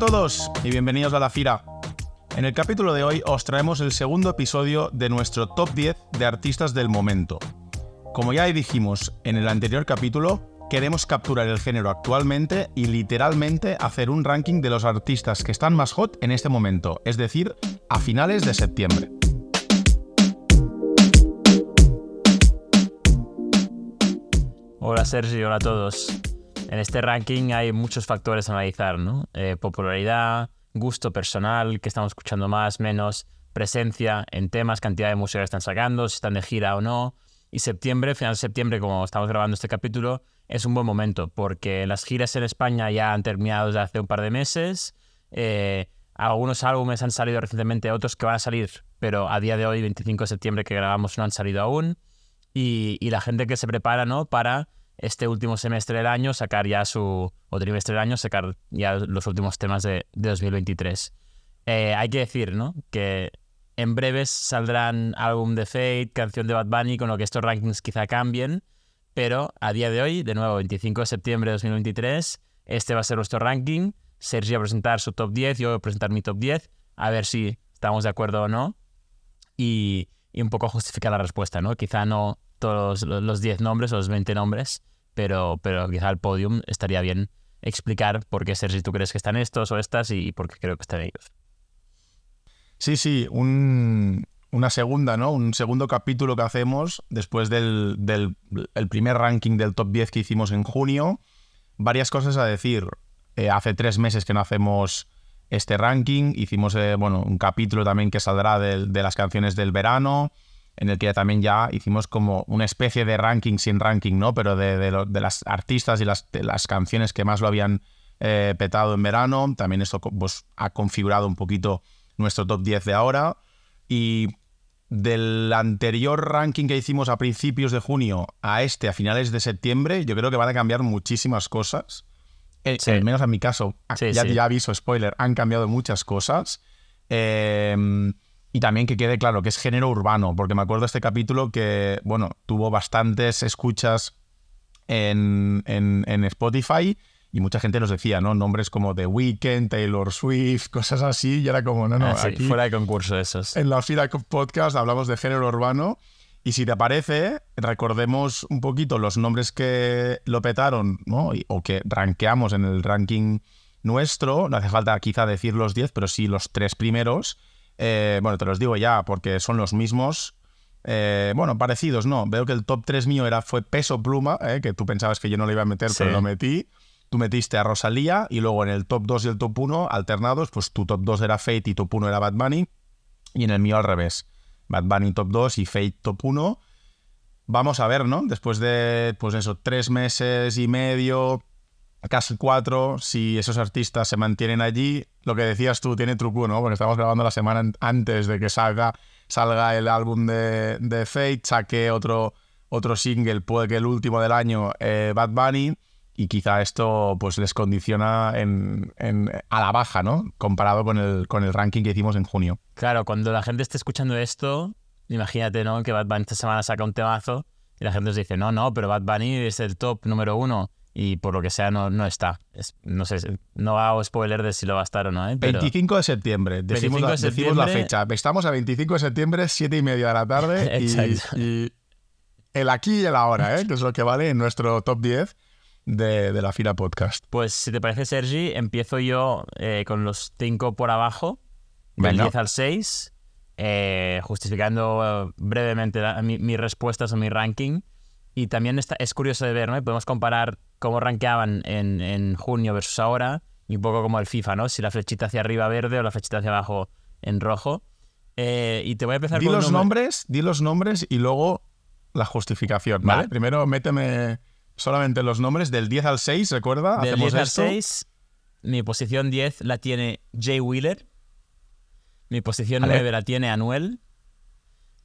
todos y bienvenidos a la Fira. En el capítulo de hoy os traemos el segundo episodio de nuestro top 10 de artistas del momento. Como ya dijimos en el anterior capítulo, queremos capturar el género actualmente y literalmente hacer un ranking de los artistas que están más hot en este momento, es decir, a finales de septiembre. Hola Sergio, hola a todos. En este ranking hay muchos factores a analizar, ¿no? Eh, popularidad, gusto personal, que estamos escuchando más, menos, presencia en temas, cantidad de música que están sacando, si están de gira o no. Y septiembre, final de septiembre, como estamos grabando este capítulo, es un buen momento porque las giras en España ya han terminado desde hace un par de meses. Eh, algunos álbumes han salido recientemente, otros que van a salir, pero a día de hoy, 25 de septiembre que grabamos, no han salido aún. Y, y la gente que se prepara ¿no? para este último semestre del año sacar ya su, o trimestre del año, sacar ya los últimos temas de, 2023. Eh, hay que decir, ¿no? Que en breves saldrán álbum de Fate, canción de Bad Bunny, con lo que estos rankings quizá cambien, pero a día de hoy, de nuevo, 25 de septiembre de 2023, este va a ser nuestro ranking. Sergio va a presentar su top 10, yo voy a presentar mi top 10, a ver si estamos de acuerdo o no. Y, y un poco justificar la respuesta, ¿no? Quizá no todos los 10 nombres o los 20 nombres, pero, pero quizá el podium estaría bien explicar por qué, Sergi, tú crees que están estos o estas y por qué creo que están ellos. Sí, sí, una segunda, ¿no? Un segundo capítulo que hacemos después del, primer ranking del top 10 que hicimos en junio. Varias cosas a decir. Eh, hace tres meses que no hacemos este ranking. Hicimos, eh, bueno, un capítulo también que saldrá de, de las canciones del verano en el que también ya hicimos como una especie de ranking sin ranking, ¿no? Pero de, las artistas y las, las, canciones que más lo habían eh, petado en verano. También esto pues, ha configurado un poquito nuestro top 10 de ahora. Y del anterior ranking que hicimos a principios de junio a este a finales de septiembre, yo creo que van a cambiar muchísimas cosas. Eh, al menos en mi caso, ya, ya aviso, spoiler, han cambiado muchas cosas. Eh, y también que quede claro que es género urbano, porque me acuerdo de este capítulo que, bueno, tuvo bastantes escuchas en, en, Spotify y mucha gente nos decía, ¿no? Nombres como The Weeknd, Taylor Swift, cosas así, y era como, no, no, ah, aquí, fuera de concurso esos. En la Fira Podcast hablamos de género urbano y si te parece, recordemos un poquito los nombres que lo petaron, ¿no? o que rankeamos en el ranking nuestro, no hace falta quizá decir los 10, pero sí los tres primeros eh, bueno, te los digo ya porque son los mismos. Eh, bueno, parecidos, no. Veo que el top 3 mío era, fue Peso Pluma, eh, que tú pensabas que yo no lo iba a meter, pero lo metí. Tú metiste a Rosalía y luego en el top 2 y el top 1, alternados, pues tu top 2 era Fate y top 1 era Bad Bunny. Y en el mío al revés. Bad Bunny top 2 y Fate top 1. Vamos a ver, ¿no? Después de, pues eso, tres meses y medio, casi cuatro, si esos artistas se mantienen allí, lo que decías tú tiene truco, ¿no? Porque estamos grabando la semana antes de que salga, salga el álbum de, de Fate, saque otro, otro single, puede que el último del año, eh, Bad Bunny, y quizá esto pues les condiciona en, a la baja, ¿no? Comparado con el, con el ranking que hicimos en junio. Claro, cuando la gente esté escuchando esto, imagínate, ¿no? Que Bad Bunny esta semana saca un temazo y la gente nos dice, no, no, pero Bad Bunny es el top número uno y por lo que sea no, no está. no sé, no hago spoiler de si lo va a estar o no. ¿eh? 25 de septiembre, decimos, la, fecha. Estamos a 25 de septiembre, 7 y media de la tarde y, el aquí y el ahora, ¿eh? que es lo que vale en nuestro top 10 de, de la fila podcast. Pues si te parece, Sergi, empiezo yo eh, con los 5 por abajo, del 10 al 6, eh, justificando brevemente mis respuestas o mi ranking. Y también está, es curioso de ver, ¿no? Podemos comparar cómo rankeaban en, en, junio versus ahora, y un poco como el FIFA, ¿no? Si la flechita hacia arriba verde o la flechita hacia abajo en rojo. Eh, y te voy a empezar di los nombres, di los nombres y luego la justificación, ¿vale? Primero méteme solamente los nombres del 10 al 6, ¿recuerda? Del 10 al 6, mi posición 10 la tiene Jay Wheeler. Mi posición 9 la tiene Anuel.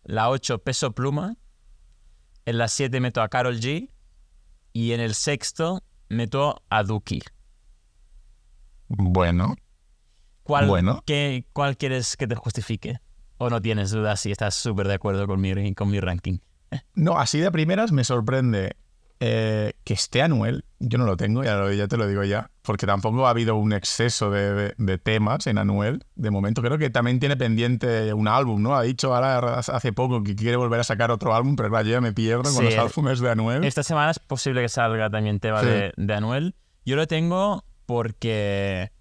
La 8, Peso Pluma. En la 7 meto a Carol G. Y en el sexto meto a Duki. Bueno. ¿Cuál, bueno. Qué, ¿Cuál quieres que te justifique? ¿O no tienes dudas si estás súper de acuerdo con mi, con mi ranking? No, así de primeras me sorprende Eh, que esté Anuel, yo no lo tengo, ya, lo- ya te lo digo ya, porque tampoco ha habido un exceso de, de- de temas en Anuel. De momento creo que también tiene pendiente un álbum, ¿no? Ha dicho ahora hace poco que quiere volver a sacar otro álbum, pero claro, yo ya me pierdo con los álbumes de Anuel. Esta semana es posible que salga también tema Sí. de, de Anuel. Yo lo tengo porque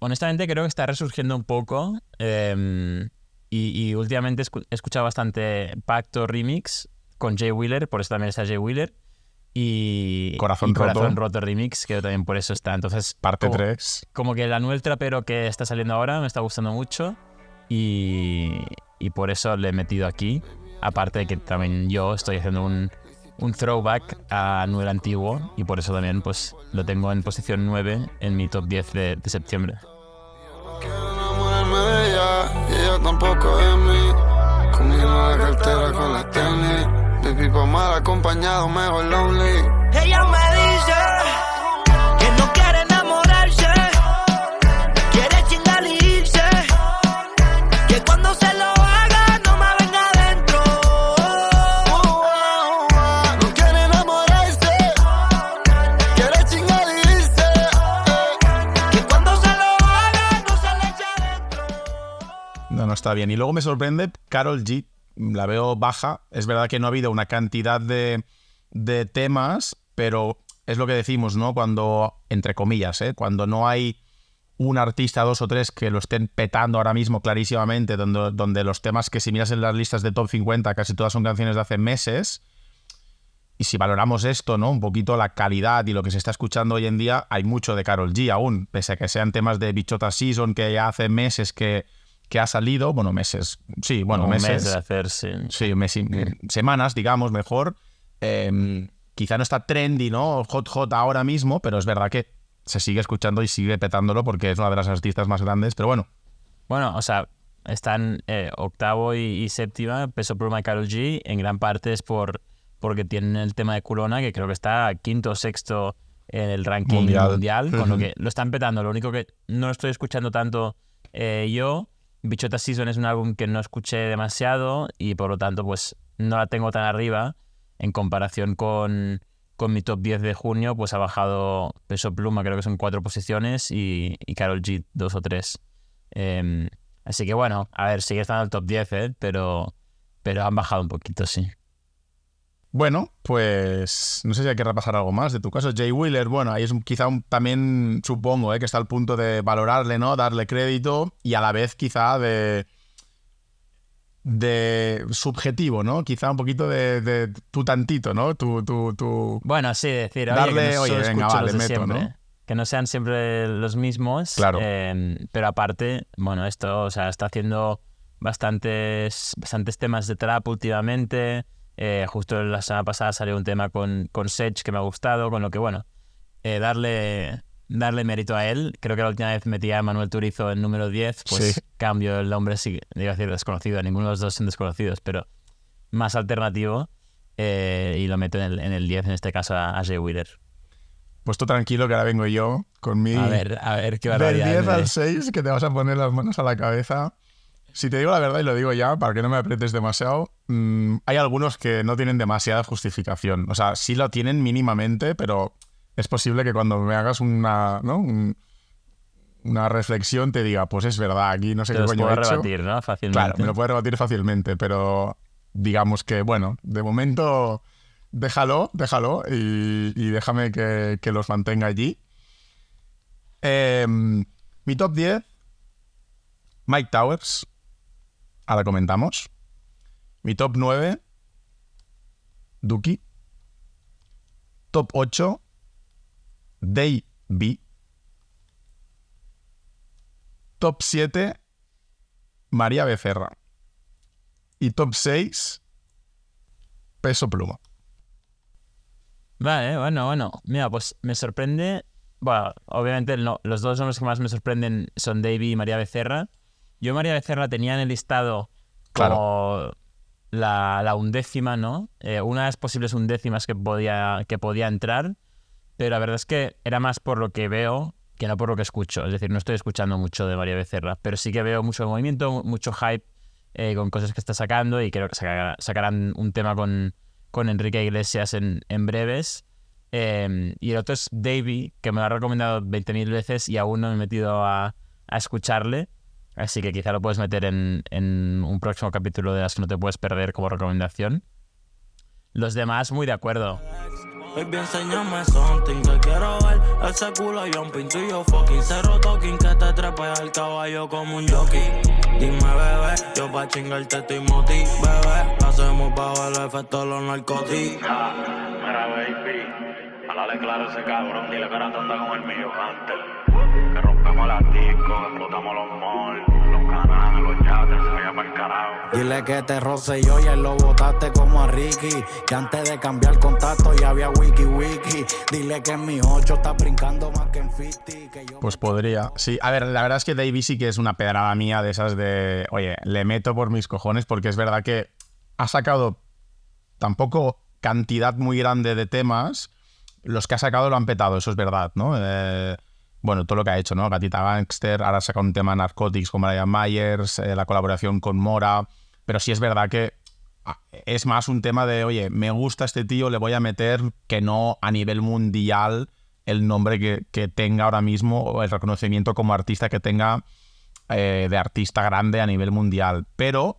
honestamente creo que está resurgiendo un poco. eh, y, y últimamente he escuchado bastante Pacto Remix con Jay Wheeler, por eso también está Jay Wheeler. Y Corazón y Corazón Roto. Roto Remix, que también por eso está. Entonces, Parte como, 3. como que el Anuel trapero que está saliendo ahora me está gustando mucho. Y, y por eso le he metido aquí. Aparte de que también yo estoy haciendo un, un throwback a Anuel antiguo. Y por eso también pues lo tengo en posición 9 en mi top 10 de, de septiembre. Quiero enamorarme de ella y ella tampoco de mí. Conmigo la cartera con las tenis. Pa' mal acompañado, mejor lonely. Ella me dice que no quiere enamorarse, quiere chingar y irse. Que cuando se lo haga no me venga adentro. No quiere enamorarse, quiere chingar y irse. Que cuando se lo haga no se le eche adentro. No, no está bien. Y luego me sorprende Carol G. La veo baja. Es verdad que no ha habido una cantidad de, de temas, pero es lo que decimos, ¿no? Cuando, entre comillas, ¿eh? Cuando no hay un artista, dos o tres que lo estén petando ahora mismo clarísimamente, donde, donde los temas que si miras en las listas de top 50 casi todas son canciones de hace meses. Y si valoramos esto, ¿no? Un poquito la calidad y lo que se está escuchando hoy en día, hay mucho de Carol G aún, pese a que sean temas de Bichota Season que ya hace meses que, que ha salido, bueno, meses, sí, bueno, Un meses, mes de hacer, sí. sí, mes semanas, digamos, mejor. Eh, quizá no está trendy, ¿no? Hot, hot ahora mismo, pero es verdad que se sigue escuchando y sigue petándolo porque es una de las artistas más grandes, pero bueno, Bueno, o sea, están eh, octavo y, y séptima, Peso Pluma y Karol G, en gran parte es por porque tienen el tema de Culona, que creo que está quinto o sexto en el ranking Mundial. mundial, con lo Ujú. que lo están petando. Lo único que no lo estoy escuchando tanto eh, yo. Bichota Season es un álbum que no escuché demasiado y por lo tanto pues no la tengo tan arriba en comparación con, con mi top 10 de junio, pues ha bajado Peso Pluma, creo que son cuatro posiciones, y, Karol G dos o tres. Em, así que bueno, a ver, sigue estando en el top 10, ¿eh? pero, pero han bajado un poquito, sí. Bueno, pues no sé si hay que repasar algo más de tu caso. Jay Wheeler, bueno, ahí es un- quizá un- también supongo ¿eh? que está al punto de valorarle, ¿no? Darle crédito y a la vez quizá de de subjetivo, ¿no? Quizá un poquito de, de tu tantito, ¿no? Tu, tu, tu... Bueno, sí, decir, oye, Darle, que no oye, venga, escucho va, los le de meto, siempre, ¿no? Que no sean siempre los mismos. Claro. em, pero aparte, bueno, esto, o sea, está haciendo bastantes, bastantes temas de trap últimamente. Eh, justo la semana pasada salió un tema con, con Sech que me ha gustado, con lo que, bueno, eh, darle, darle mérito a él. Creo que la última vez metía a Manuel Turizo en número 10, pues Sí. cambio el nombre, sí, iba a decir desconocido, ninguno de los dos son desconocidos, pero más alternativo. eh, y lo meto en el, en el 10, en este caso a, a Jay Wheeler. Puesto tranquilo que ahora vengo yo con mi... A ver, a ver qué Del barbaridad. 10 me- al 6 que te vas a poner las manos a la cabeza. Si te digo la verdad y lo digo ya, para que no me apretes demasiado, mm, hay algunos que no tienen demasiada justificación. O sea, sí lo tienen mínimamente, pero es posible que cuando me hagas una, ¿no? Un- una reflexión te diga, pues es verdad, aquí no sé Te qué coño he hecho. rebatir, ¿no? Fácilmente. Claro, me lo puede rebatir fácilmente, pero digamos que, bueno, de momento déjalo, déjalo y, y déjame que, que los mantenga allí. Em, mi top 10, Mike Towers, ahora comentamos. Mi top 9, Duki. Top 8, Day B. Top 7, María Becerra. Y top 6, Peso Pluma. Vale, bueno, bueno. Mira, pues me sorprende. Bueno, obviamente no- los dos nombres que más me sorprenden son Davey y María Becerra. Yo María Becerra tenía en el listado como la, la undécima, ¿no? Eh, una de las posibles undécimas que podía, que podía entrar, pero la verdad es que era más por lo que veo que no por lo que escucho. Es decir, no estoy escuchando mucho de María Becerra, pero sí que veo mucho movimiento, mucho hype eh, con cosas que está sacando y creo que saca- sacarán un tema con, con Enrique Iglesias en, en breves. Eh, y el otro es Davey, que me lo ha recomendado 20.000 veces y aún no me he metido a, a escucharle. Así que quizá lo puedes meter en, en un próximo capítulo de las que no te puedes perder como recomendación. Los demás, muy de acuerdo. Baby, enséñame something que quiero ver. Ese culo jumping, tú y yo fucking Cero talking. Que te trepe al caballo como un jockey. Dime, bebé, yo pa' chingarte estoy moti. Bebé, hacemos bajo el efecto de los narcóticos Mira, baby, háblale claro ese cabrón, dile que ahora tú andas con el mío antes. Rompemos las discos, explotamos los malls, los canales, los yates, se vaya para el carajo. Dile que te roce yo y él lo botaste como a Ricky. Que antes de cambiar contacto ya había wiki wiki. Dile que en mi 8 está brincando más que en 50. Que yo Pues podría. Sí, a ver, la verdad es que Davey sí que es una pedrada mía de esas de, oye, le meto por mis cojones porque es verdad que ha sacado tampoco cantidad muy grande de temas. Los que ha sacado lo han petado, eso es verdad, ¿no? Eh, bueno, todo lo que ha hecho, ¿no? Gatita Gangster, ahora ha sacado un tema Narcotics con Brian Myers, eh, la colaboración con Mora. Pero sí es verdad que ah, es más un tema de, oye, me gusta este tío, le voy a meter que no a nivel mundial el nombre que, que tenga ahora mismo o el reconocimiento como artista que tenga eh, de artista grande a nivel mundial. Pero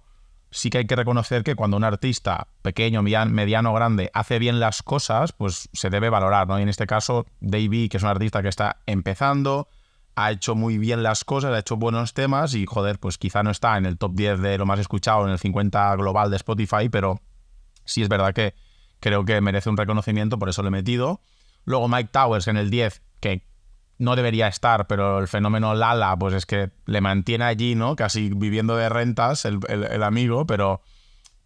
sí que hay que reconocer que cuando un artista pequeño, median- mediano, grande hace bien las cosas, pues se debe valorar, ¿no? Y en este caso, Davey, que es un artista que está empezando, ha hecho muy bien las cosas, ha hecho buenos temas y, joder, pues quizá no está en el top 10 de lo más escuchado, en el 50 global de Spotify, pero sí es verdad que creo que merece un reconocimiento, por eso lo he metido. Luego Mike Towers en el 10, que no debería estar, pero el fenómeno Lala, pues es que le mantiene allí, ¿no? Casi viviendo de rentas el, el- amigo, pero,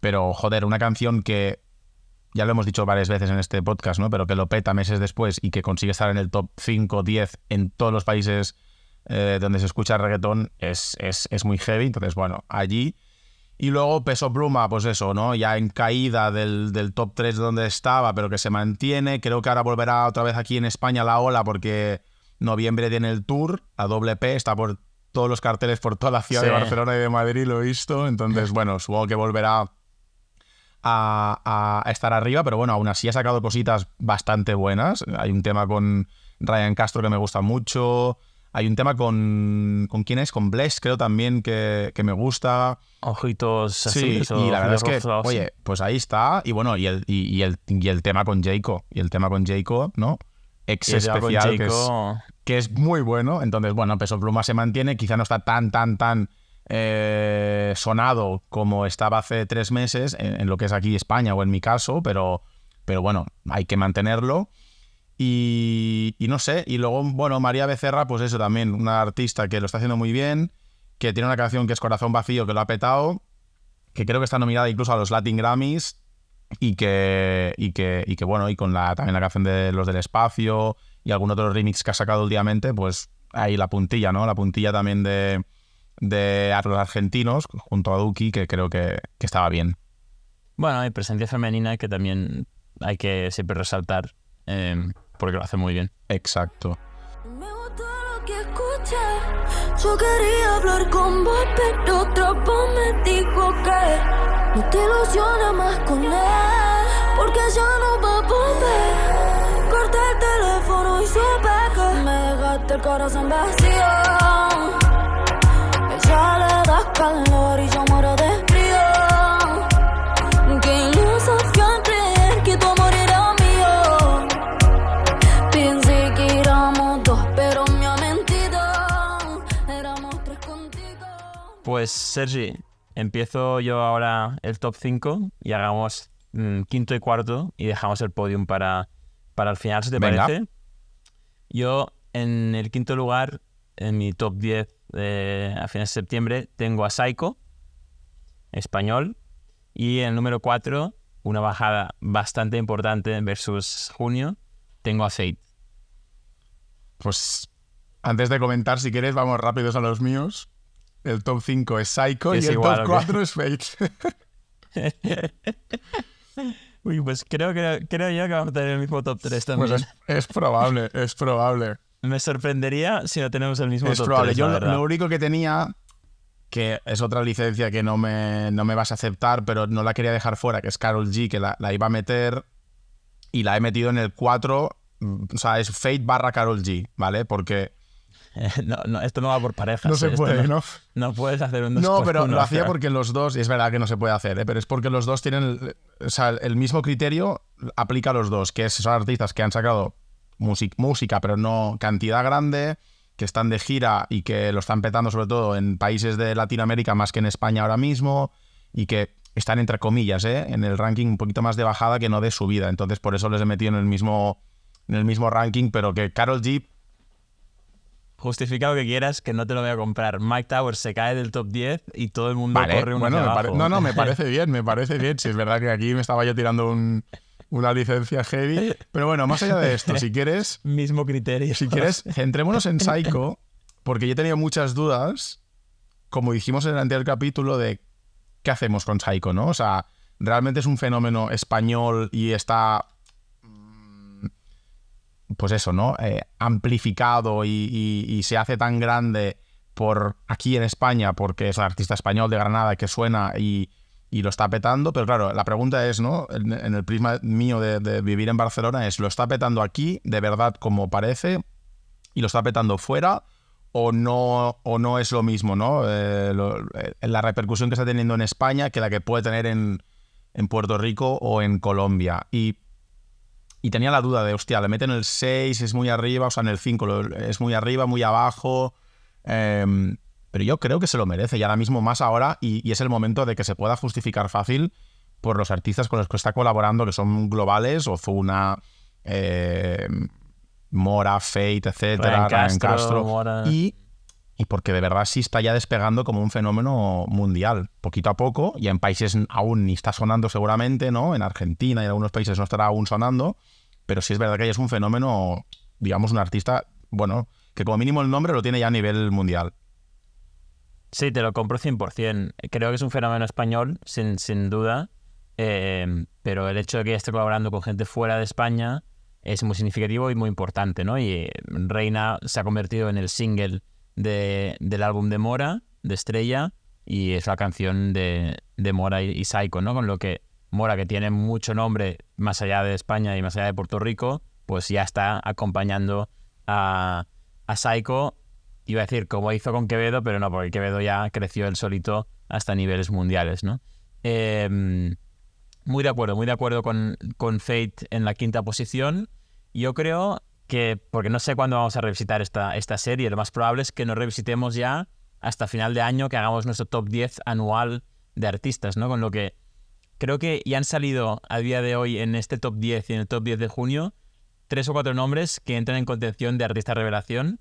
pero joder, una canción que ya lo hemos dicho varias veces en este podcast, ¿no? Pero que lo peta meses después y que consigue estar en el top 5, 10 en todos los países eh, donde se escucha reggaetón es, es, es muy heavy. Entonces, bueno, allí. Y luego Peso Pluma, pues eso, ¿no? Ya en caída del, del top 3 donde estaba, pero que se mantiene. Creo que ahora volverá otra vez aquí en España la ola porque noviembre tiene el tour, a doble P, está por todos los carteles por toda la ciudad Sí. de Barcelona y de Madrid, lo he visto. Entonces, bueno, supongo que volverá a, a estar arriba, pero bueno, aún así ha sacado cositas bastante buenas. Hay un tema con Ryan Castro que me gusta mucho. Hay un tema con. ¿Con quién es? Con Bless, creo también que, que me gusta. Ojitos Sí, azules o y la verdad es que, rosados, sí. oye, pues ahí está. Y bueno, y el, y, y el, y el tema con Jayco. Y el tema con Jayco, ¿no? Ex especial, que es, Jayco- que es muy bueno. Entonces, bueno, Peso Pluma se mantiene. Quizá no está tan, tan, tan eh, sonado como estaba hace tres meses en, en lo que es aquí España o en mi caso, pero, pero bueno, hay que mantenerlo. Y, y no sé, y luego, bueno, María Becerra, pues eso también, una artista que lo está haciendo muy bien, que tiene una canción que es Corazón Vacío, que lo ha petado, que creo que está nominada incluso a los Latin Grammys, y que, y que, y que bueno, y con la, también la canción de los del espacio y algún otro remix que ha sacado últimamente, pues ahí la puntilla, ¿no? La puntilla también de, de los argentinos, junto a Duki, que creo que, que estaba bien. Bueno, hay presencia femenina que también hay que siempre resaltar eh, porque lo hace muy bien. Exacto. Me gustó lo que escuché. Yo quería hablar con vos, pero otra voz me dijo que no te ilusiones más con él, porque ya no va a volver. Corté el teléfono y supe que me dejaste el corazón vacío. Ella le das calor y yo muero de frío. Ilusos hacían creer que tu amor era mío. Pensé que éramos dos, pero me ha mentido. Éramos tres contigo. Pues Sergi, empiezo yo ahora el top 5 y hagamos mm, quinto y cuarto y dejamos el podium para, para el final, si te Venga. parece. Yo en el quinto lugar, en mi top 10 eh, a fines de septiembre, tengo a Psycho, español, y en el número 4, una bajada bastante importante versus junio, tengo a Fate. Pues antes de comentar, si quieres, vamos rápidos a los míos. El top 5 es Psycho Es y el igual, top ¿o qué? 4 es Fate. Uy, pues creo, que creo yo que vamos a tener el mismo top 3 también. Pues es, es probable, es probable. Me sorprendería si no tenemos el mismo Es top probable. 3, Yo lo único que tenía que es otra licencia que no me, no me vas a aceptar, pero no la quería dejar fuera, que es Carol G, que la, la iba a meter y la he metido en el 4, mm, o sea, es Fate barra Carol G, ¿vale? Porque... No, no, esto no va por parejas. No se puede, ¿no? No puedes hacer un dos No, pero uno, lo hacía porque los dos, y es verdad que no se puede hacer, ¿eh? pero es porque los dos tienen, el, o sea, el mismo criterio aplica a los dos, que es, son artistas que han sacado music- música, pero no cantidad grande, que están de gira y que lo están petando sobre todo en países de Latinoamérica más que en España ahora mismo, y que están entre comillas, ¿eh? en el ranking un poquito más de bajada que no de subida. Entonces por eso les he metido en el mismo, en el mismo ranking, pero que Carol G Justifica lo que quieras, que no te lo voy a comprar. Mike Towers se cae del top 10 y todo el mundo Vale, corre uno bueno, hacia abajo. no, no, me parece bien, me parece bien. Si es verdad que aquí me estaba yo tirando un- una licencia heavy. Pero bueno, más allá de esto, si quieres, Mismo criterio. si quieres, centrémonos en Psycho, porque yo he tenido muchas dudas, como dijimos en el anterior capítulo, de qué hacemos con Psycho, ¿no? O sea, realmente es un fenómeno español y está pues eso, ¿no? Eh, amplificado y, se hace tan grande por aquí en España porque es un artista español de Granada que suena y, lo está petando. Pero claro, la pregunta es, ¿no? En, el prisma mío de, vivir en Barcelona es, ¿lo está petando aquí de verdad como parece y lo está petando fuera? O no, o no es lo mismo, ¿no? Eh, eh, la repercusión que está teniendo en España que la que puede tener en, en Puerto Rico o en Colombia. Y y tenía la duda de, hostia, le meten el 6, es muy arriba, o sea, en el 5 lo- es muy arriba, muy abajo. em, pero yo creo que se lo merece y ahora mismo más ahora y, y es el momento de que se pueda justificar fácil por los artistas con los que está colaborando, que son globales, Ozuna, em, Mora, Fate, etcétera, Ryan Ryan Castro, Castro, Mora. y, y porque de verdad sí está ya despegando como un fenómeno mundial, poquito a poco, y en países aún ni está sonando seguramente, ¿no? En Argentina y en algunos países no estará aún sonando, pero sí es verdad que ya es un fenómeno, digamos, un artista, bueno, que como mínimo el nombre lo tiene ya a nivel mundial. Sí, te lo compro 100%. Creo que es un fenómeno español, sin, sin duda. eh, pero el hecho de que ya esté colaborando con gente fuera de España es muy significativo y muy importante, ¿no? Y Reina se ha convertido en el single de- del álbum de Mora, de Estrella, y es la canción de, de Mora y, y Psycho, ¿no? Con lo que Mora, que tiene mucho nombre más allá de España y más allá de Puerto Rico, pues ya está acompañando a, a Psycho iba a decir como hizo con Quevedo, pero no, porque Quevedo ya creció él solito hasta niveles mundiales, ¿no? Eh, muy de acuerdo, muy de acuerdo con, con Fate en la quinta posición. Yo creo que, porque no sé cuándo vamos a revisitar esta, esta serie, lo más probable es que nos revisitemos ya hasta final de año, que hagamos nuestro top 10 anual de artistas, ¿no? Con lo que creo que ya han salido a día de hoy en este top 10 y en el top 10 de junio tres o cuatro nombres que entran en contención de artista revelación.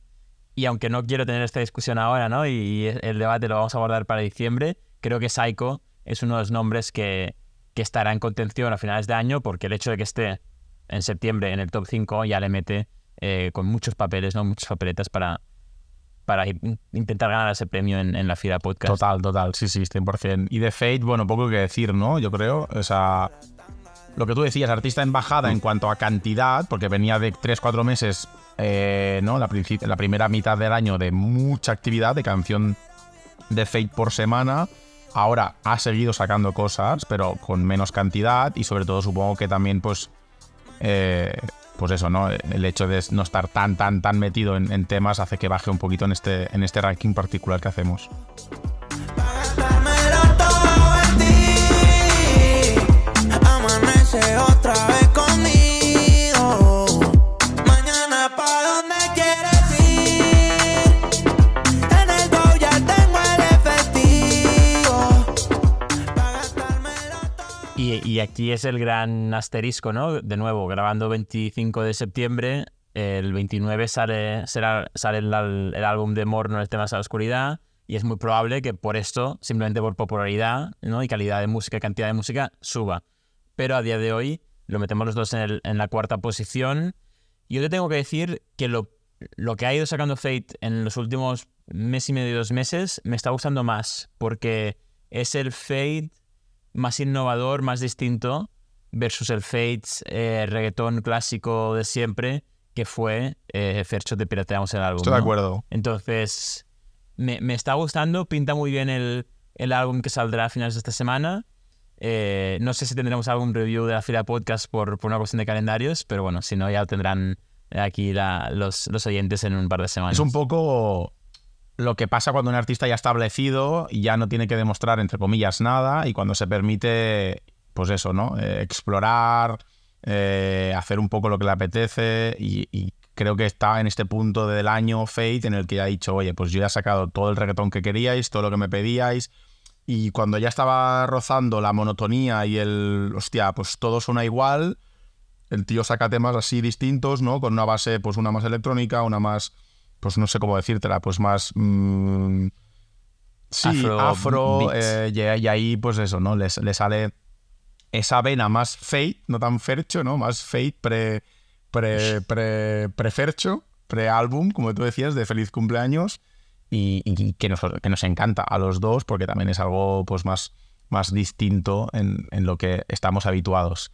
Y aunque no quiero tener esta discusión ahora, ¿no? Y el debate lo vamos a abordar para diciembre, creo que Psycho es uno de los nombres que, que estará en contención a finales de año, porque el hecho de que esté en septiembre en el top 5 ya le mete eh, con muchos papeles, ¿no? Muchas papeletas para, para in- intentar ganar ese premio en, en la FIRA Podcast. Total, total, sí, sí, 100%. Y de Fate, bueno, poco que decir, ¿no? Yo creo, o sea, lo que tú decías, artista en bajada en cuanto a cantidad, porque venía de 3-4 meses, eh, ¿no? La, la primera mitad del año de mucha actividad, de canción de Fate por semana. Ahora ha seguido sacando cosas, pero con menos cantidad y sobre todo supongo que también, pues, eh, pues eso, ¿no? El hecho de no estar tan, tan, tan metido en, temas hace que baje un poquito en este, en este ranking particular que hacemos. Y, aquí es el gran asterisco, ¿no? De nuevo, grabando 25 de septiembre, el 29 sale, será, sale el, álbum de Morno, el tema de la oscuridad, y es muy probable que por esto, simplemente por popularidad ¿no? y calidad de música, cantidad de música, suba. Pero a día de hoy lo metemos los dos en, la cuarta posición. Yo te tengo que decir que lo, lo que ha ido sacando Fate en los últimos mes y medio, dos meses, me está gustando más, porque es el Fate más innovador, más distinto, versus el Fates eh, reggaetón clásico de siempre, que fue eh, Fercho de Pirateamos el álbum. Estoy de ¿no? acuerdo. Entonces, me, me está gustando, pinta muy bien el, el álbum que saldrá a finales de esta semana. Eh, no sé si tendremos algún review de la fila podcast por, por una cuestión de calendarios, pero bueno, si no, ya lo tendrán aquí la- los, los oyentes en un par de semanas. Es un poco lo que pasa cuando un artista ya establecido ya no tiene que demostrar, entre comillas, nada, y cuando se permite, pues eso, ¿no? Eh, explorar, eh, hacer un poco lo que le apetece, y, y creo que está en este punto del año Fate en el que ya ha dicho, oye, pues yo ya he sacado todo el reggaetón que queríais, todo lo que me pedíais, y cuando ya estaba rozando la monotonía y el, hostia, pues todo suena igual, el tío saca temas así distintos, ¿no? Con una base, pues una más electrónica, una más, pues no sé cómo decírtela, pues más... mm, sí, Afro afro, eh, y, y ahí pues eso, ¿no? Le le sale esa vena más fate, no tan fercho, ¿no? Más fate pre, pre, pre, pre-fercho, pre-álbum, como tú decías, de feliz cumpleaños, y, y que, nos, que nos encanta a los dos porque también es algo pues más, más distinto en, en lo que estamos habituados.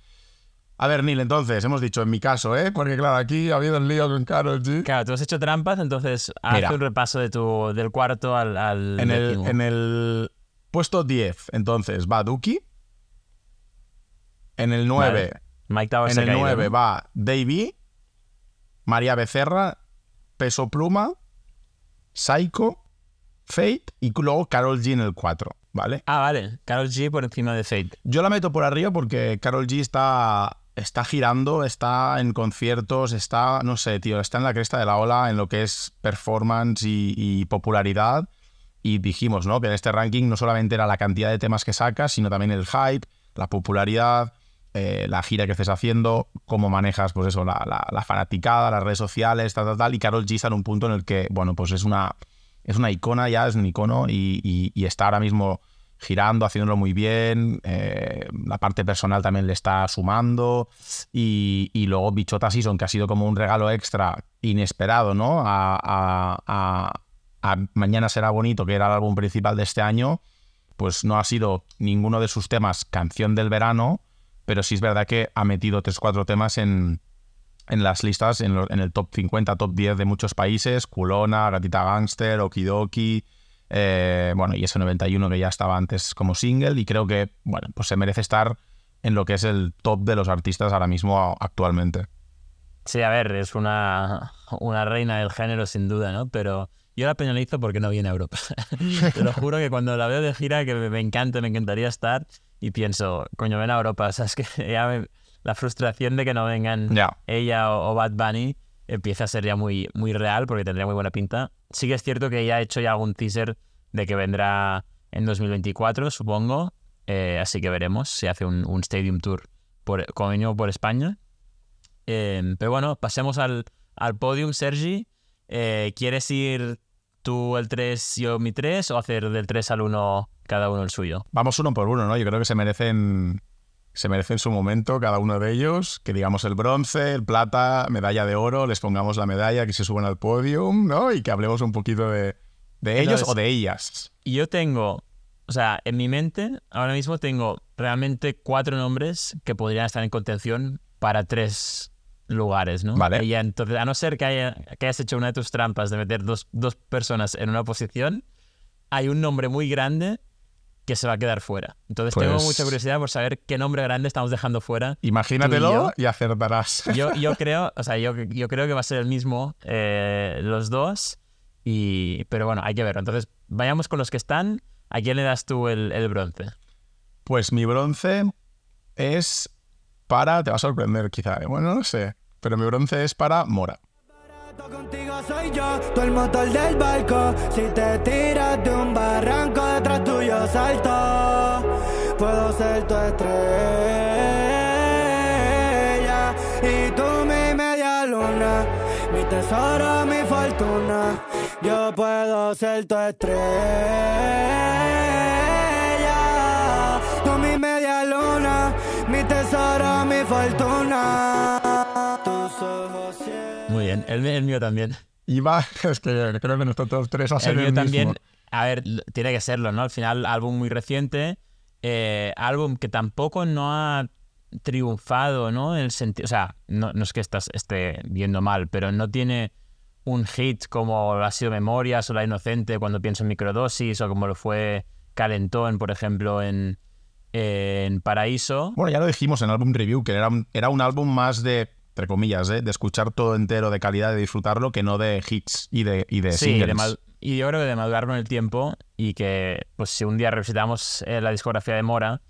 A ver, Neil, entonces, hemos dicho en mi caso, ¿eh? Porque claro, aquí ha habido el lío con Karol G. Claro, tú has hecho trampas, entonces haz un repaso de tu, del cuarto al, al En el, en el puesto 10, entonces, va Duki. En el 9, Vale. Mike Towers en el caído, 9 ¿no? va Davey, María Becerra, Peso Pluma, Psycho, Fate y luego Carol G en el 4, ¿vale? Ah, vale. Carol G por encima de Fate. Yo la meto por arriba porque Carol G está, está girando, está en conciertos, está, no sé, tío, está en la cresta de la ola en lo que es performance y, y popularidad. Y dijimos, ¿no? Que en este ranking no solamente era la cantidad de temas que sacas, sino también el hype, la popularidad, eh, la gira que estés haciendo, cómo manejas, pues eso, la, la- la fanaticada, las redes sociales, tal, tal, tal. Y Carol G está en un punto en el que, bueno, pues es una, es una icona ya, es un icono y, y- y está ahora mismo girando, haciéndolo muy bien. eh, la parte personal también le está sumando. Y, y luego Bichota Season, que ha sido como un regalo extra inesperado, ¿no? A, a- Mañana será bonito, que era el álbum principal de este año. Pues no ha sido ninguno de sus temas canción del verano, pero sí es verdad que ha metido 3-4 temas en, en las listas, en, en el top 50, top 10 de muchos países, Culona, Gatita Gangster, Okidoki, eh, bueno, y ese 91 que ya estaba antes como single, y creo que, bueno, pues se merece estar en lo que es el top de los artistas ahora mismo actualmente. Sí, a ver, es una, una reina del género sin duda, ¿no? Pero yo la penalizo porque no viene a Europa. Te lo juro que cuando la veo de gira, que me, encanta, me encantaría estar, y pienso, coño, ven a Europa. O sea, es que ya me- la frustración de que no vengan Ya. ella o, o Bad Bunny empieza a ser ya muy, muy real porque tendría muy buena pinta. Sí que es cierto que ella ha hecho ya algún teaser de que vendrá en 2024, supongo. Eh, así que veremos si hace un, un Stadium Tour por, como por España. Eh, pero bueno, pasemos al, al podium, Sergi. Eh, ¿Quieres ir tú el 3, yo mi 3 o hacer del 3 al 1 cada uno el suyo? Vamos uno por uno, ¿no? Yo creo que se merecen, se merecen su momento cada uno de ellos, que digamos el bronce, el plata, medalla de oro, les pongamos la medalla, que se suban al podium, ¿no? Y que hablemos un poquito de, de ellos Entonces- o de ellas. Yo tengo, o sea, en mi mente ahora mismo tengo realmente cuatro nombres que podrían estar en contención para tres lugares, ¿no? Vale. Y entonces, a no ser que, haya- que hayas hecho una de tus trampas de meter dos, dos personas en una posición, hay un nombre muy grande que se va a quedar fuera. Entonces tengo Pues- mucha curiosidad por saber qué nombre grande estamos dejando fuera. Imagínatelo y acertarás. Yo, yo creo, o sea, yo, yo creo que va a ser el mismo eh, los dos. Y, pero bueno, hay que verlo. Entonces, vayamos con los que están. ¿A quién le das tú el, el bronce? Pues mi bronce es para. Te va a sorprender, quizá. ¿eh? Bueno, no sé. Pero mi bronce es para Mora. Contigo soy yo, tú el motor del barco. Si te tiras de un barranco detrás tuyo salto. Puedo ser tu estrella y tú mi media luna, mi tesoro, mi fortuna. Yo puedo ser tu estrella, tú mi media luna, mi tesoro, mi fortuna. Tus ojos bien, el, el mío también. Y va, es que creo que todos tres a ser El el, mío mismo. también, a ver, tiene que serlo, ¿no? Al final, álbum muy reciente, eh, álbum que tampoco no ha triunfado, ¿no? En el sentido, o sea, no, no es que estás esté viendo mal, pero no tiene un hit como ha sido Memorias o La Inocente cuando pienso en microdosis o como lo fue Calentón, por ejemplo, en, en Paraíso. Bueno, ya lo dijimos en álbum review, que era un, era un álbum más de, entre comillas, ¿eh? de escuchar todo entero de calidad, de disfrutarlo, que no de hits y de, y de Sí, singles. de mal- y yo creo que de madurarlo en el tiempo y que pues si un día revisitamos eh, la discografía de Mora,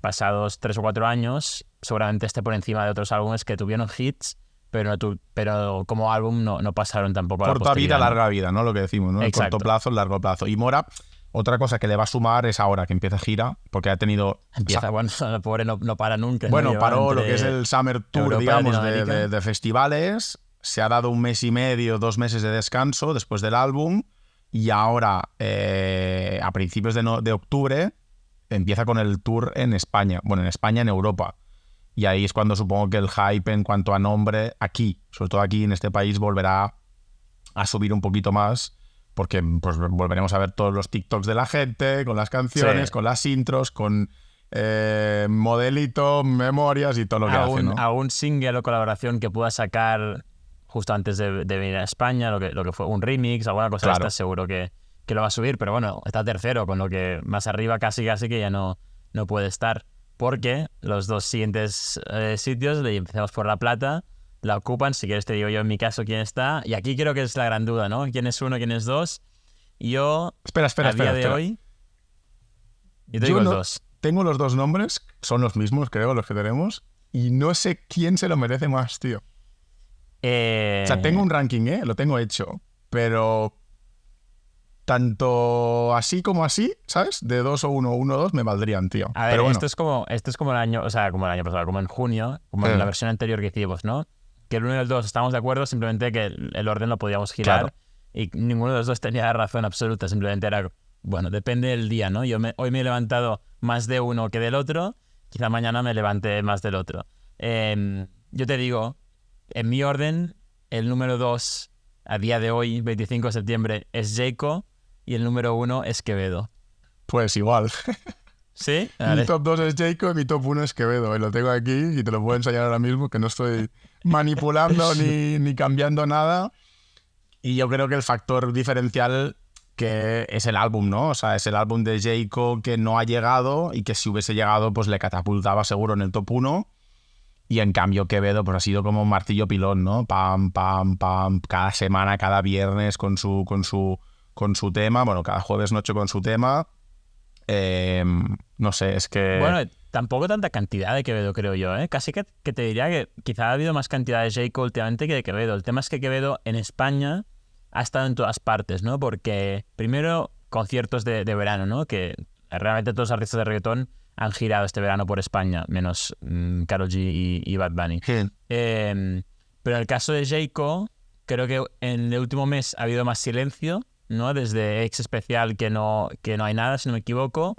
pasados tres o cuatro años, seguramente esté por encima de otros álbumes que tuvieron hits, pero, no tu- pero como álbum no, no pasaron tampoco a la Corta vida, larga vida, ¿no? Lo que decimos, ¿no? El corto plazo, el largo plazo. Y Mora, otra cosa que le va a sumar es ahora que empieza gira, porque ha tenido... Empieza, bueno, el pobre no, no para nunca. ¿no? Bueno, paró lo que es el Summer Tour, Europa digamos, de, Latinoamérica. de- de festivales. Se ha dado un mes y medio, dos meses de descanso después del álbum. Y ahora, eh, a principios de, no- de octubre, empieza con el tour en España. Bueno, en España, en Europa. Y ahí es cuando supongo que el hype en cuanto a nombre aquí, sobre todo aquí en este país, volverá a subir un poquito más. Porque pues, volveremos a ver todos los TikToks de la gente, con las canciones, Sí. con las intros, con eh, modelito, memorias y todo lo que hace, algún, ¿no? algún single o colaboración que pueda sacar justo antes de, de venir a España, lo que, lo que fue un remix, alguna cosa Claro. estas, seguro que, que lo va a subir, pero bueno, está tercero, con lo que más arriba casi casi que ya no, no puede estar. Porque los dos siguientes eh, sitios, empezamos por La Plata, la ocupan, si quieres te digo yo en mi caso quién está, y aquí creo que es la gran duda, ¿no? ¿Quién es uno, quién es dos? Y yo, Espera, espera, a espera. día de espera. hoy, yo te Yo digo no- dos. Tengo los dos nombres, son los mismos, creo, los que tenemos. Y no sé quién se lo merece más, tío. Eh, O sea, tengo un ranking, ¿eh? Lo tengo hecho. Pero tanto así como así, ¿sabes? De dos o uno, uno o dos me valdrían, tío. A ver, pero bueno, esto es como esto es como el año, o sea, como el año pasado, como en junio, como en Eh. la versión anterior que hicimos, ¿no? Que el uno y el dos estamos de acuerdo, simplemente que el orden lo podíamos girar Claro. y ninguno de los dos tenía razón absoluta, simplemente era, bueno, depende del día, ¿no? Yo me- hoy me he levantado más de uno que del otro, quizá mañana me levante más del otro. Em, yo te digo, en mi orden, el número dos a día de hoy, 25 de septiembre, es Jayco y el número uno es Quevedo. pues igual. ¿Sí? mi top 2 es Jacob y mi top 1 es Quevedo. Y lo tengo aquí y te lo puedo enseñar ahora mismo, que no estoy manipulando ni, ni cambiando nada. Y yo creo que el factor diferencial que es el álbum, ¿no? O sea, es el álbum de Jacob que no ha llegado y que si hubiese llegado, pues le catapultaba seguro en el top 1. Y en cambio Quevedo, pues ha sido como un martillo pilón, ¿no? Pam, pam, pam, cada semana, cada viernes con su, con su, con su tema. Bueno, cada jueves noche con su tema. Eh, no sé, es que... Bueno, tampoco tanta cantidad de Quevedo, creo yo, ¿eh? Casi que, que te diría que quizá ha habido más cantidad de J. Cole últimamente que de Quevedo. El tema es que Quevedo en España ha estado en todas partes, ¿no? Porque primero conciertos de, de verano, ¿no? Que realmente todos los artistas de reggaetón han girado este verano por España, menos mm, Karol G y, y Bad Bunny. Eh, pero en el caso de Jayco, creo que en el último mes ha habido más silencio, ¿no? Desde Ex Especial que no, que no hay nada, si no me equivoco.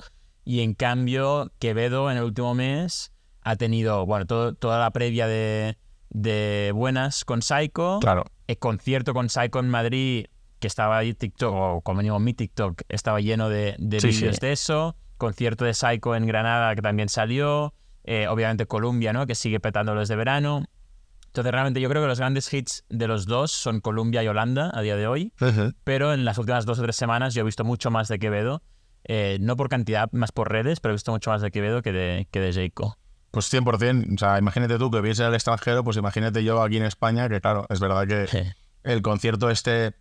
Y en cambio, Quevedo en el último mes ha tenido, bueno, todo- toda la previa de, de Buenas con Psycho. Claro. El concierto con Psycho en Madrid, que estaba ahí TikTok, o como mínimo mi TikTok, estaba lleno de, de Sí, vídeos sí. de eso. Concierto de Psycho en Granada, que también salió. Eh, obviamente Columbia, ¿no? Que sigue petando los de verano. Entonces, realmente yo creo que los grandes hits de los dos son Columbia y Holanda a día de hoy. Pero en las últimas dos o tres semanas yo he visto mucho más de Quevedo. Eh, no por cantidad, más por redes, pero he visto mucho más de Quevedo que de, que de Jayco. Pues 100%. O sea, imagínate tú que vives en el extranjero, pues imagínate yo aquí en España, que claro, es verdad que el concierto este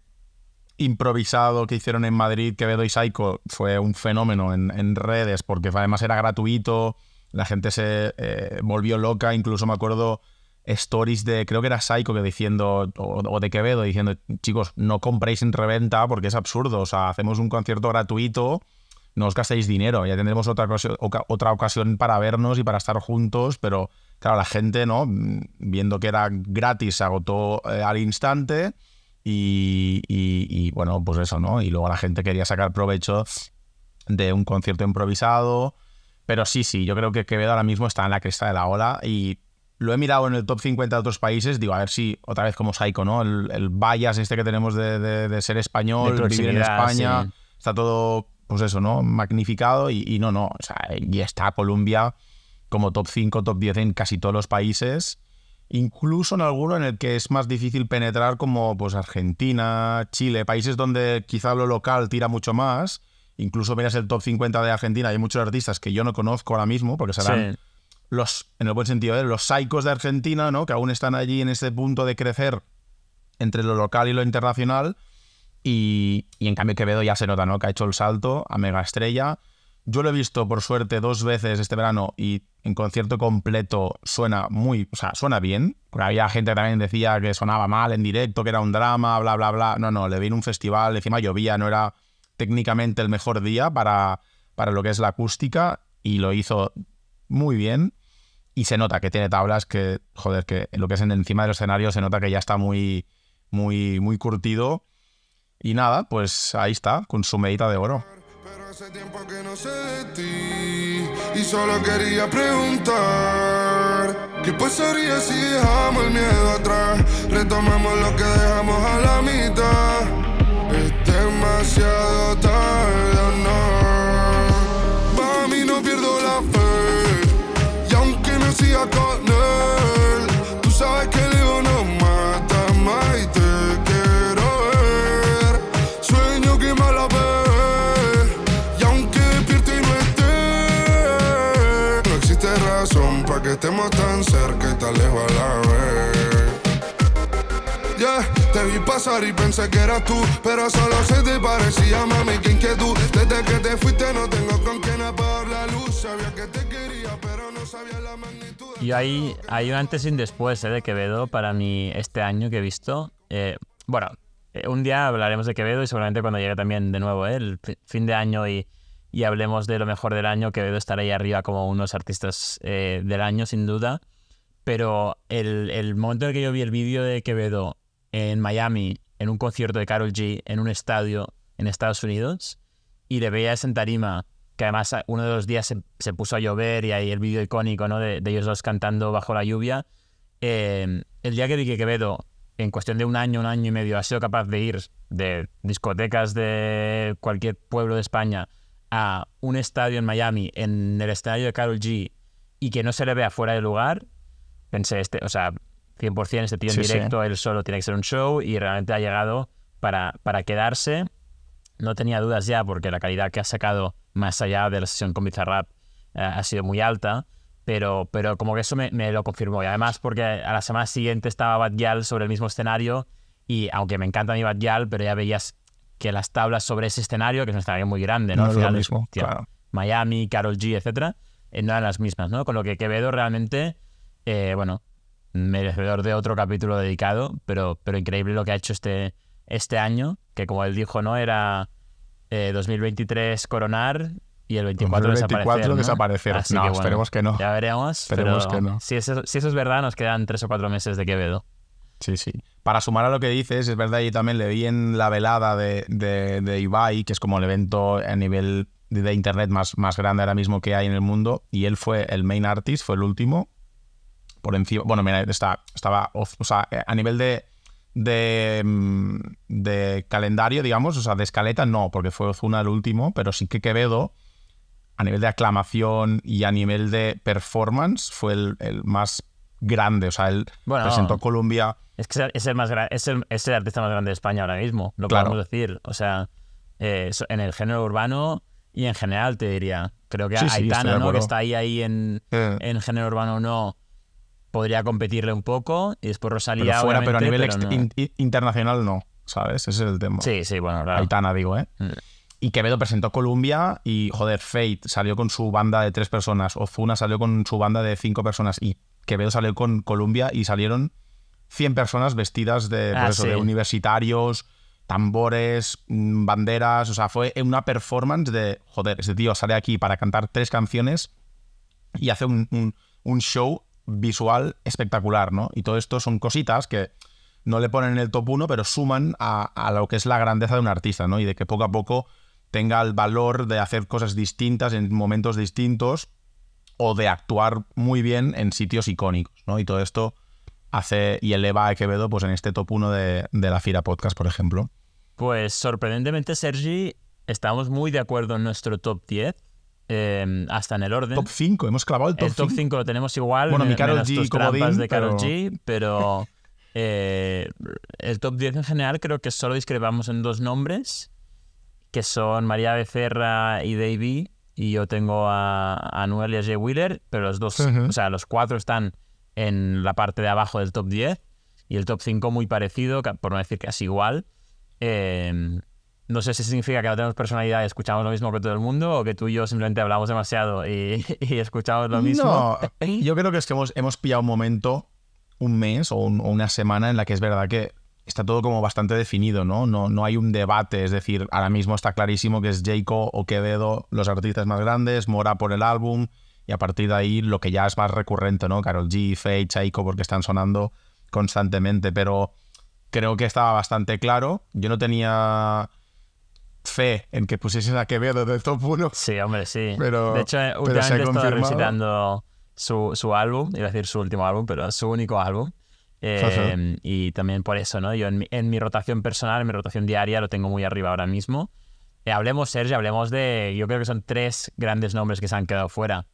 improvisado que hicieron en Madrid, Quevedo y Psycho, fue un fenómeno en, en redes, porque además era gratuito, la gente se eh, volvió loca, incluso me acuerdo stories de, creo que era Psycho que diciendo, o, de Quevedo, diciendo, chicos, no compréis en reventa porque es absurdo, o sea, hacemos un concierto gratuito, no os gastéis dinero, ya tendremos otra, ocasio- oca- otra ocasión para vernos y para estar juntos, pero claro, la gente, ¿no? Viendo que era gratis, se agotó eh, al instante y, y- y, bueno, pues eso, ¿no? Y luego la gente quería sacar provecho de un concierto improvisado, pero sí, sí, yo creo que Quevedo ahora mismo está en la cresta de la ola y lo he mirado en el top 50 de otros países, digo, a ver si otra vez como Psycho, ¿no? El, el bias este que tenemos de, de- de ser español, De vivir en España, sí. está todo, pues eso, ¿no? Magnificado y, y no, no, o sea, y está Colombia como top 5, top 10 en casi todos los países incluso en alguno en el que es más difícil penetrar como pues Argentina, Chile, países donde quizá lo local tira mucho más. Incluso miras el top 50 de Argentina, hay muchos artistas que yo no conozco ahora mismo, porque serán Sí. Los, en el buen sentido, ¿eh? los psicos de Argentina, ¿no? Que aún están allí en ese punto de crecer entre lo local y lo internacional. Y, y en cambio Quevedo ya se nota, ¿no? Que ha hecho el salto a mega estrella. Yo lo he visto, por suerte, dos veces este verano y en concierto completo suena muy, o sea, suena bien. Porque había gente que también decía que sonaba mal en directo, que era un drama, bla, bla, bla. No, no, le vi en un festival, encima llovía, no era técnicamente el mejor día para, para lo que es la acústica y lo hizo muy bien. Y se nota que tiene tablas que, joder, que lo que es en encima del escenario se nota que ya está muy, muy, muy curtido. Y nada, pues ahí está, con su medita de oro. Pero hace tiempo que no sé de ti y solo quería preguntar ¿Qué pasaría si dejamos el miedo atrás? Retomamos lo que dejamos a la mitad Es demasiado tarde no Pa' mí no pierdo la fe con él Tú sabes que el ego no mata más y te quiero ver. Sueño que me la ve Y aunque despierto y no esté No existe razón para que estemos tan cerca y tan lejos a la pasar y pensé que eras tú Pero solo se te parecía, mami, que inquietud Desde que te fuiste no tengo con quién apagar la luz Sabía que te quería, pero no sabía la magnitud de Y hay, un antes y un después eh, de Quevedo para mí este año que he visto. Eh, bueno, eh, un día hablaremos de Quevedo y seguramente cuando llegue también de nuevo eh, el fi- fin de año y, y hablemos de lo mejor del año, Quevedo estará ahí arriba como unos artistas eh, del año sin duda. Pero el, el momento en el que yo vi el vídeo de Quevedo en Miami, en un concierto de Carol G, en un estadio en Estados Unidos, y le veías en tarima, que además a- uno de los días se, se puso a llover y ahí el vídeo icónico ¿no? de, ellos dos cantando bajo la lluvia. eh, el día que vi que Quevedo, en cuestión de un año, un año y medio, ha sido capaz de ir de discotecas de cualquier pueblo de España a un estadio en Miami, en el estadio de Carol G, y que no se le vea fuera de lugar, pensé, este, o sea, 100% este tío en Sí, sí. directo, él solo tiene que ser un show y realmente ha llegado para, para quedarse. No tenía dudas ya porque la calidad que ha sacado más allá de la sesión con Bizarrap eh, ha sido muy alta, pero, pero como que eso me, me lo confirmó. Y además porque a la semana siguiente estaba Bad Gyal sobre el mismo escenario y aunque me encanta mi Bad Gyal, pero ya veías que las tablas sobre ese escenario, que es un escenario muy grande, ¿no? No Al es lo final mismo, tío, claro. Miami, Carol G, etcétera, eh, no eran las mismas, ¿no? Con lo que Quevedo realmente, eh, bueno, merecedor de otro capítulo dedicado, pero, pero increíble lo que ha hecho este, este año, que como él dijo, ¿no? Era eh, 2023 coronar y el 24 2024 desaparecer. ¿no? desaparecer. Así No, esperemos que no. Ya veremos. Esperemos pero que no. Si eso, si eso es verdad, nos quedan tres o cuatro meses de Quevedo. Sí, sí. Para sumar a lo que dices, es verdad, yo también le vi en la velada de, de, de Ibai, que es como el evento a nivel de, de internet más, más grande ahora mismo que hay en el mundo, y él fue el main artist, fue el último. Por encima, bueno, mira, está, estaba, o sea, a nivel de, de, mm, de calendario, digamos, o sea, de escaleta no, porque fue Ozuna el último, pero sí que Quevedo, a nivel de aclamación y a nivel de performance, fue el, el más grande. O sea, él Bueno, presentó Colombia. Es que es el, más es el, es el artista más grande de España ahora mismo, lo Claro. podemos decir. O sea, eh, en el género urbano y en general te diría. Creo que Sí, Aitana, ¿no? que está ahí, ahí en, Eh. en género urbano no, podría competirle un poco. Y después Rosalía, pero fuera, pero a nivel pero no. in- internacional no, ¿sabes? Ese es el tema. Sí, sí, bueno, claro. Aitana, digo, ¿eh? Mm. Y Quevedo presentó Columbia y, joder, Fate salió con su banda de tres personas, Ozuna salió con su banda de cinco personas y Quevedo salió con Columbia y salieron 100 personas vestidas de, Ah, pues eso, sí. de universitarios, tambores, mm, banderas, o sea, fue una performance de, joder, este tío sale aquí para cantar tres canciones y hace un, un- un show visual espectacular, ¿no? Y todo esto son cositas que no le ponen en el top 1, pero suman a, lo que es la grandeza de un artista, ¿no? Y de que poco a poco tenga el valor de hacer cosas distintas en momentos distintos o de actuar muy bien en sitios icónicos, ¿no? Y todo esto hace y eleva a Quevedo pues en este top 1 de, de la Fira Podcast, por ejemplo. Pues sorprendentemente, Sergi, estamos muy de acuerdo en nuestro top 10. Eh, hasta en el orden. Top 5, hemos clavado el top el top 5. 5 lo tenemos igual. Bueno, mi menos G comodín, de Karol pero- G, pero eh, el top 10 en general creo que solo discrepamos en dos nombres, que son María Becerra y Davey, y yo tengo a, a Anuel y a Jay Wheeler, pero los dos, Ujú. o sea, los cuatro están en la parte de abajo del top 10, y el top 5 muy parecido, por no decir casi igual. Eh, no sé si significa que no tenemos personalidad y escuchamos lo mismo que todo el mundo, o que tú y yo simplemente hablamos demasiado y, y escuchamos lo mismo. No, yo creo que es que hemos, hemos pillado un momento, un mes o, un- o una semana en la que es verdad que está todo como bastante definido, ¿no? ¿no? No hay un debate, es decir, ahora mismo está clarísimo que es Jayco o Quevedo los artistas más grandes, Mora por el álbum y a partir de ahí lo que ya es más recurrente, ¿no? Carol G, Faye, Chaiko porque están sonando constantemente, pero creo que estaba bastante claro. Yo no tenía fe en que pusiesen a Quevedo de top 1. Sí, hombre, sí. Pero- de hecho, últimamente he estado confirmado. revisitando su, su álbum, iba a decir su último álbum, pero su único álbum. Eh, y también por eso, ¿no? Yo en mi, en mi rotación personal, en mi rotación diaria, lo tengo muy arriba ahora mismo. Eh, hablemos, Sergio, hablemos de. Yo creo que son tres grandes nombres que se han quedado fuera.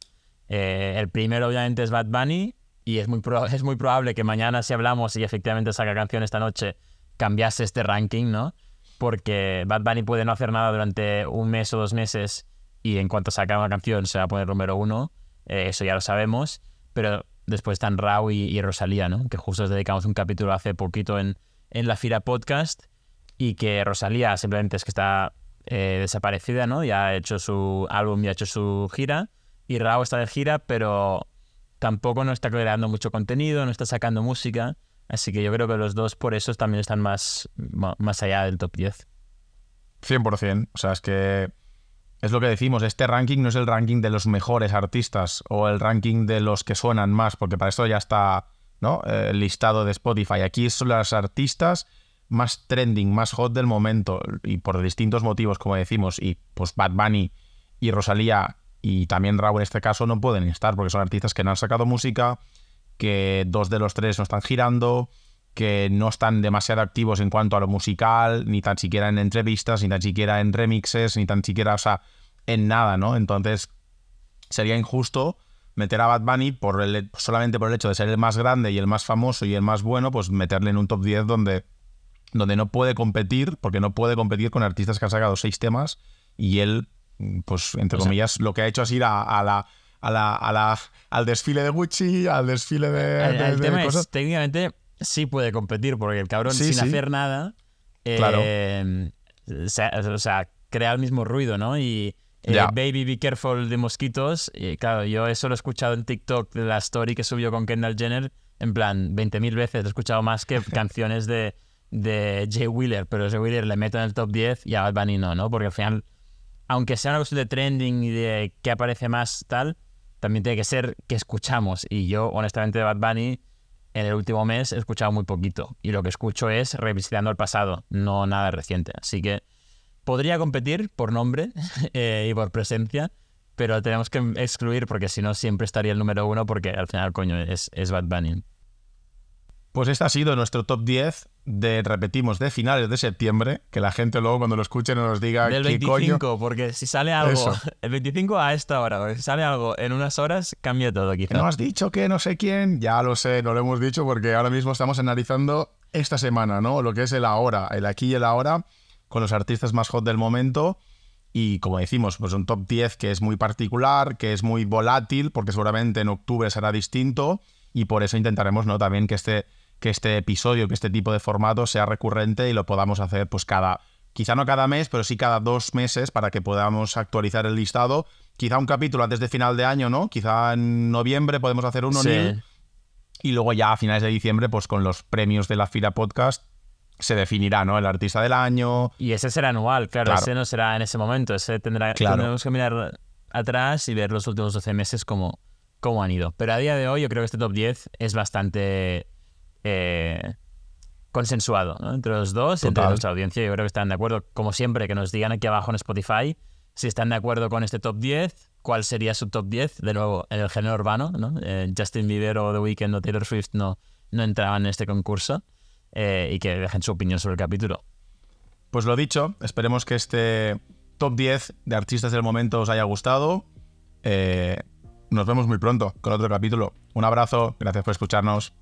Eh, el primero, obviamente, es Bad Bunny. Y es muy, pro- es muy probable que mañana, si hablamos y efectivamente saca canción esta noche, cambiase este ranking, ¿no? Porque Bad Bunny puede no hacer nada durante un mes o dos meses y en cuanto saca una canción se va a poner número uno. Eh, eso ya lo sabemos. Pero después están Rau y, y Rosalía, ¿no? Que justo les dedicamos un capítulo hace poquito en, en la Fira Podcast y que Rosalía simplemente es que está eh, desaparecida, ¿no? Ya ha hecho su álbum, ya ha hecho su gira y Rao está de gira, pero tampoco no está creando mucho contenido, no está sacando música, así que yo creo que los dos por eso también están más, más allá del top 10. 100%. O sea, es que es lo que decimos, este ranking no es el ranking de los mejores artistas o el ranking de los que suenan más, porque para esto ya está ¿no? Listado de Spotify. Aquí son los artistas más trending, más hot del momento y por distintos motivos, como decimos, y pues Bad Bunny y Rosalía y también Raúl en este caso no pueden estar porque son artistas que no han sacado música, que dos de los tres no están girando, que no están demasiado activos en cuanto a lo musical, ni tan siquiera en entrevistas, ni tan siquiera en remixes, ni tan siquiera, o sea, en nada, ¿no? Entonces, sería injusto meter a Bad Bunny por el, solamente por el hecho de ser el más grande y el más famoso y el más bueno, pues meterle en un top 10 donde, donde no puede competir, porque no puede competir con artistas que han sacado seis temas y él, pues, entre O sea- comillas, lo que ha hecho es ir a, a la... A la, a la- al desfile de Gucci, al desfile de, El, de- el de tema cosas. es, técnicamente sí puede competir, porque el cabrón Sí, sin sí. hacer nada, Claro. eh, se- o sea, crea el mismo ruido, ¿no? Y eh, Ya. Baby Be Careful de mosquitos, y claro, yo eso lo he escuchado en TikTok de la story que subió con Kendall Jenner, en plan, 20.000 veces, lo he escuchado más que canciones de, de Jay Wheeler, pero Jay Wheeler le meto en el top 10 y a Bad Bunny no, ¿no? Porque al final, aunque sea una cuestión de trending y de qué aparece más tal, también tiene que ser que escuchamos. Y yo, honestamente, de Bad Bunny, en el último mes he escuchado muy poquito. Y lo que escucho es revisitando el pasado, no nada reciente. Así que podría competir por nombre eh, y por presencia, pero tenemos que excluir porque si no siempre estaría el número uno porque al final, coño, es, es Bad Bunny. Pues este ha sido nuestro top 10 de, repetimos, de finales de septiembre. Que la gente luego cuando lo escuche no nos diga Del qué 25, coño. porque si sale algo, Eso. el 25 a esta hora, porque si sale algo en unas horas, cambia todo quizá. ¿No has dicho que no sé quién? Ya lo sé, no lo hemos dicho porque ahora mismo estamos analizando esta semana, ¿no? Lo que es el ahora, el aquí y el ahora, con los artistas más hot del momento. Y como decimos, pues un top 10 que es muy particular, que es muy volátil, porque seguramente en octubre será distinto. Y por eso intentaremos, ¿no? También que este, que este episodio, que este tipo de formato sea recurrente y lo podamos hacer, pues cada. Quizá no cada mes, pero sí cada dos meses para que podamos actualizar el listado. Quizá un capítulo antes de final de año, ¿no? Quizá en noviembre podemos hacer uno, Sí. Y luego ya a finales de diciembre, pues con los premios de la Fira Podcast, se definirá, ¿no? El artista del año. Y ese será anual, claro, Claro. ese no será en ese momento, ese tendrá, Claro. tendremos que mirar atrás y ver los últimos 12 meses cómo, cómo han ido. Pero a día de hoy yo creo que este top 10 es bastante eh, consensuado ¿no? entre los dos, entre nuestra audiencia. Yo creo que están de acuerdo, como siempre, que nos digan aquí abajo en Spotify si están de acuerdo con este top 10, cuál sería su top 10, de nuevo, en el género urbano, ¿no? Eh, Justin Bieber o The Weeknd o Taylor Swift no, no entraban en este concurso eh, y que dejen su opinión sobre el capítulo. Pues lo dicho, esperemos que este top 10 de artistas del momento os haya gustado. Eh, nos vemos muy pronto con otro capítulo. Un abrazo, gracias por escucharnos.